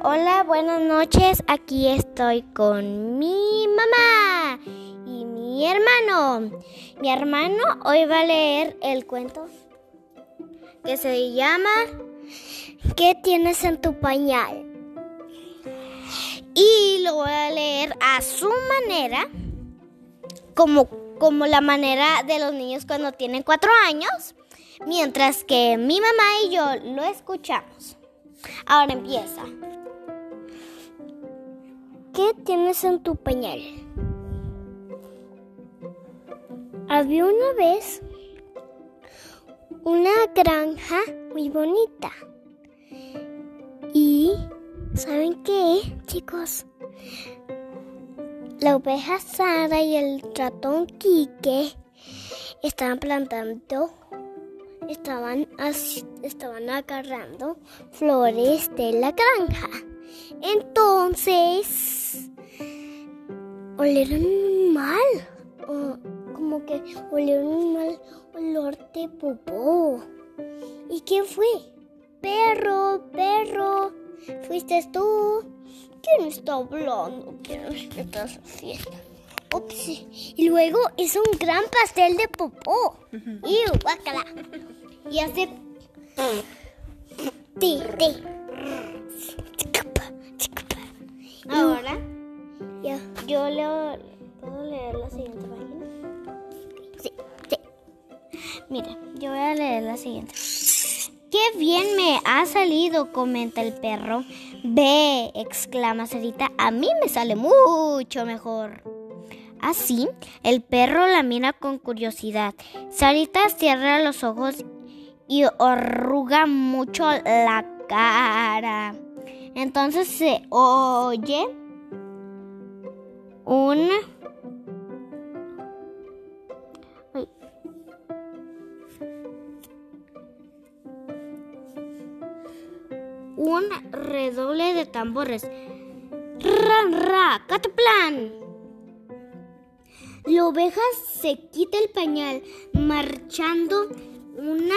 Hola, buenas noches. Aquí estoy con mi mamá y mi hermano. Mi hermano hoy va a leer el cuento que se llama ¿Qué tienes en tu pañal? Y lo voy a leer a su manera, como, como la manera de los niños cuando tienen cuatro años, mientras que mi mamá y yo lo escuchamos. Ahora empieza. ¿Qué tienes en tu pañal? Había una vez una granja muy bonita. Y ¿saben qué, chicos? La oveja Sara y el ratón Quique estaban plantando, estaban, estaban agarrando flores de la granja. Entonces, olieron mal, como que olieron un mal olor de popó. ¿Y quién fue? Perro, perro, fuiste tú. ¿Quién está hablando? ¿Quién está haciendo? Ups. Y luego hizo un gran pastel de popó. Y guácala. Y hace. Ti, ti. Yo leo. ¿Puedo leer la siguiente página? Sí, sí. Mira, yo voy a leer la siguiente. ¡Qué bien me ha salido! comenta el perro. Ve, exclama Sarita, a mí me sale mucho mejor. Así, el perro la mira con curiosidad. Sarita cierra los ojos y arruga mucho la cara. Entonces se oye un un redoble de tambores. ¡Ran, ra! ¡Cataplan! La oveja se quita el pañal, marchando una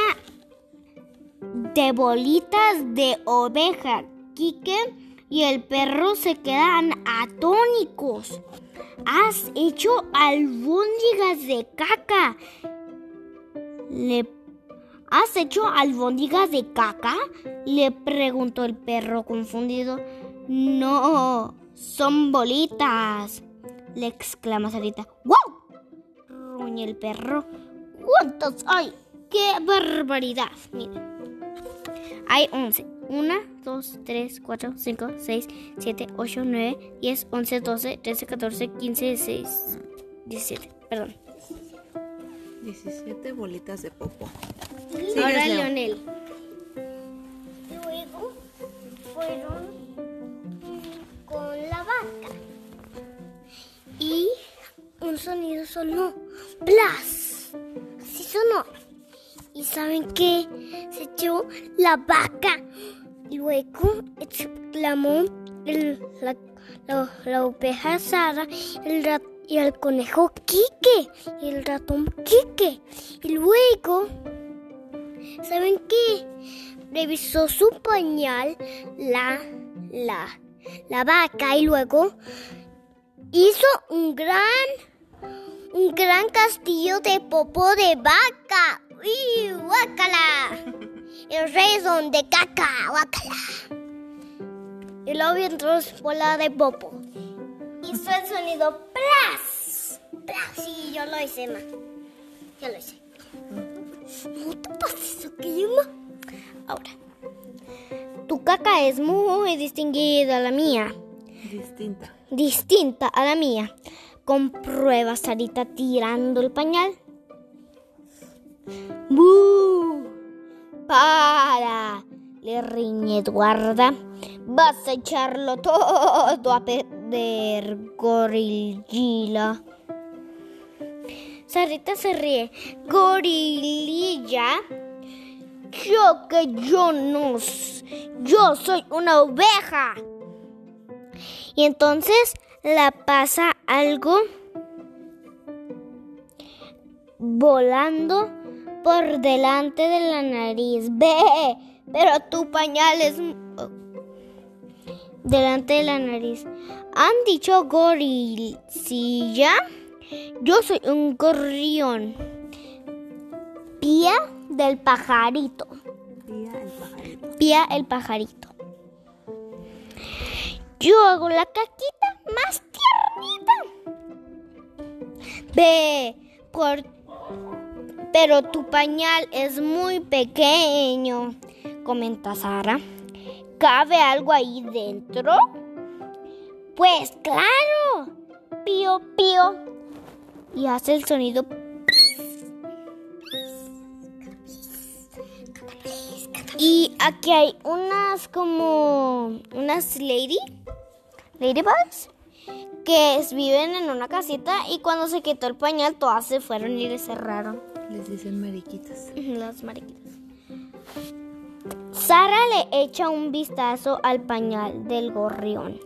de bolitas de oveja. Quique y el perro se quedan atónicos. Has hecho albóndigas de caca. Le ¿Has hecho albóndigas de caca? Le preguntó el perro confundido. No, son bolitas, le exclama Sarita. ¡Wow! Ruñe el perro. ¿Cuántas hay? ¡Qué barbaridad! Miren. Hay 11. 1, 2, 3, 4, 5, 6, 7, 8, 9, 10, 11, 12, 13, 14, 15, 16, 17. Perdón. 17 bolitas de popo. Ahora Leonel. Luego fueron con la vaca. Y un sonido sonó. ¡Blas! Así sonó. ¿Y saben qué? Se echó la vaca. Luego exclamó el, la, la, la oveja Sara, el ratón y el conejo Quique y el ratón Quique. Y luego, ¿saben qué? Revisó su pañal la, la, la vaca y luego hizo un gran, un gran castillo de popo de vaca. ¡Uy, guácala! El rey son de caca, guácala. Y luego entró bola de popo hizo el sonido plas. Plas. Sí, yo lo hice, ma. Yo lo hice. No te pases, ¿ok, ma? Ahora, tu caca es muy distinguida a la mía. Distinta. Distinta a la mía. Comprueba Sarita tirando el pañal. ¡Bú! ¡Para! Le riñe Eduarda. Vas a echarlo todo a perder, gorillila. Sarita se ríe. Gorililla. Yo que yo no. Yo soy una oveja. Y entonces la pasa algo volando por delante de la nariz. Ve, pero tu pañal es delante de la nariz. ¿Han dicho gorilla? Yo soy un gorrión. Pía del pajarito. Pía el pajarito. Pía el pajarito. Yo hago la caquita más tiernita. Ve, por... pero tu pañal es muy pequeño, comenta Sara. ¿Cabe algo ahí dentro? Pues claro. Pío, pío. Y hace el sonido. Y aquí hay unas como unas lady ladybugs que viven en una casita y cuando se quitó el pañal todas se fueron y le cerraron Les dicen mariquitas. las mariquitas. Sara le echa un vistazo al pañal del gorrión.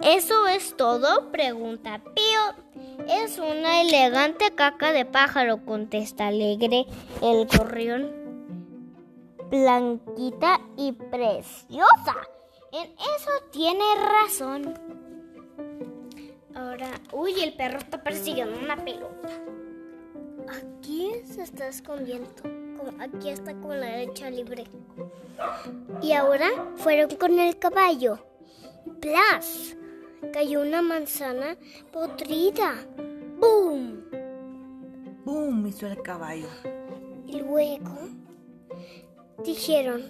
¿Eso es todo? Pregunta Pío. Es una elegante caca de pájaro, contesta alegre el gorrión. Blanquita y preciosa. En eso tiene razón. Ahora, uy, el perro está persiguiendo una pelota. Aquí se está escondiendo. Aquí está con la derecha libre. Y ahora fueron con el caballo. ¡Plas! Cayó una manzana podrida. ¡Boom! ¡Bum! Hizo el caballo. Y luego dijeron.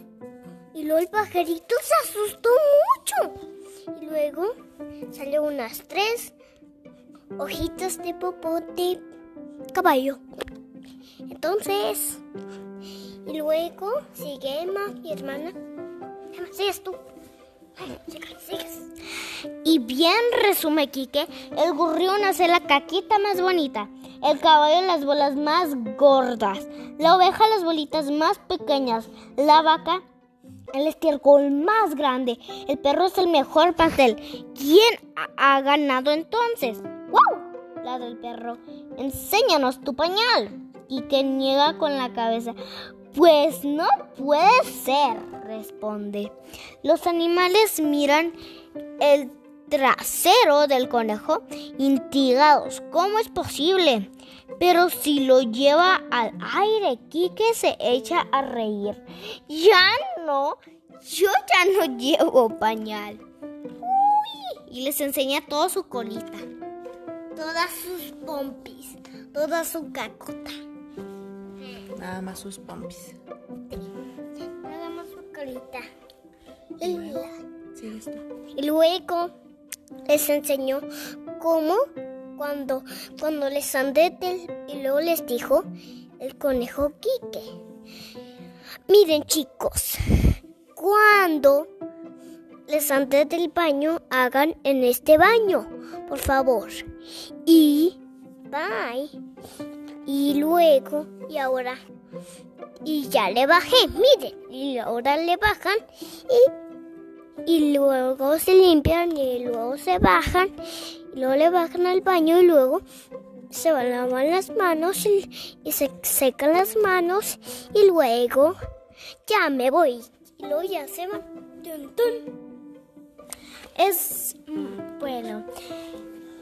Y luego el pajarito se asustó mucho. Y luego salió unas tres hojitas de popó de caballo. Entonces, y luego sigue Emma, mi hermana. Emma, sigues tú. Sigues. Y bien resume Quique, el gorrión hace la caquita más bonita, el caballo las bolas más gordas, la oveja las bolitas más pequeñas, la vaca el estiércol más grande, el perro es el mejor pastel. ¿Quién ha ganado entonces? Ladra el perro. Enséñanos tu pañal. Y que niega con la cabeza. Pues no puede ser, responde. Los animales miran el trasero del conejo intrigados. ¿Cómo es posible? Pero si lo lleva al aire, Quique se echa a reír. Ya no, yo ya no llevo pañal. Y les enseña toda su colita, todas sus pompis, toda su cacota. Nada más sus pompis. Nada más su colita. Y luego les enseñó cómo cuando, cuando les andé y luego les dijo el conejo Quique. Miren chicos, cuando les andé del baño, hagan en este baño, por favor. Y bye. Y luego, y ahora, y ya le bajé, miren, y ahora le bajan y y luego se limpian y luego se bajan y luego le bajan al baño y luego se van a lavar las manos y, se secan las manos y luego ya me voy y luego ya se van. Es bueno,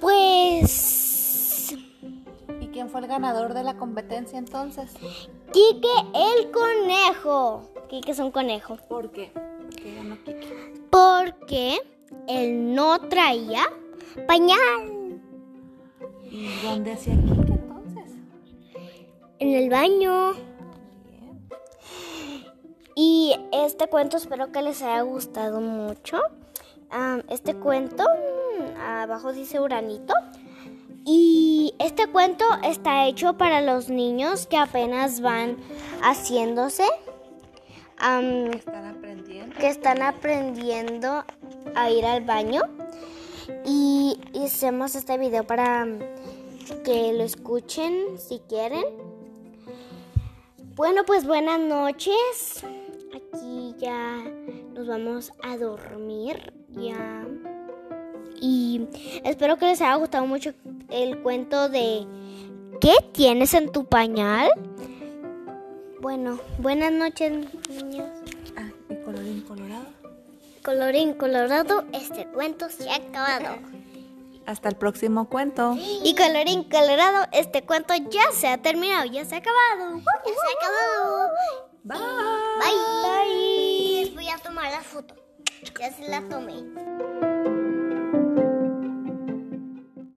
pues ¿Y quién fue el ganador de la competencia entonces? Quique el conejo. Quique es un conejo. ¿Por qué? ¿Qué ganó Kiki? Porque él no traía pañal ¿Y dónde hacía Kiki entonces? en el baño. Y este cuento espero que les haya gustado mucho. Este cuento, abajo dice Uranito. Y este cuento está hecho para los niños que apenas van haciéndose, am, Están aprendiendo. que están aprendiendo a ir al baño. Y hicimos este video para que lo escuchen si quieren. Bueno, pues buenas noches. Aquí ya nos vamos a dormir. Ya. Y espero que les haya gustado mucho el cuento de ¿Qué tienes en tu pañal? Bueno, buenas noches, niños. Ah, y colorín colorado. colorín colorado, este cuento se ha acabado. Hasta el próximo cuento. Y colorín colorado, este cuento ya se ha terminado, ya se ha acabado. Ya se ha acabado. Bye. Bye. Bye. Les voy a tomar la foto. Ya se la tomé.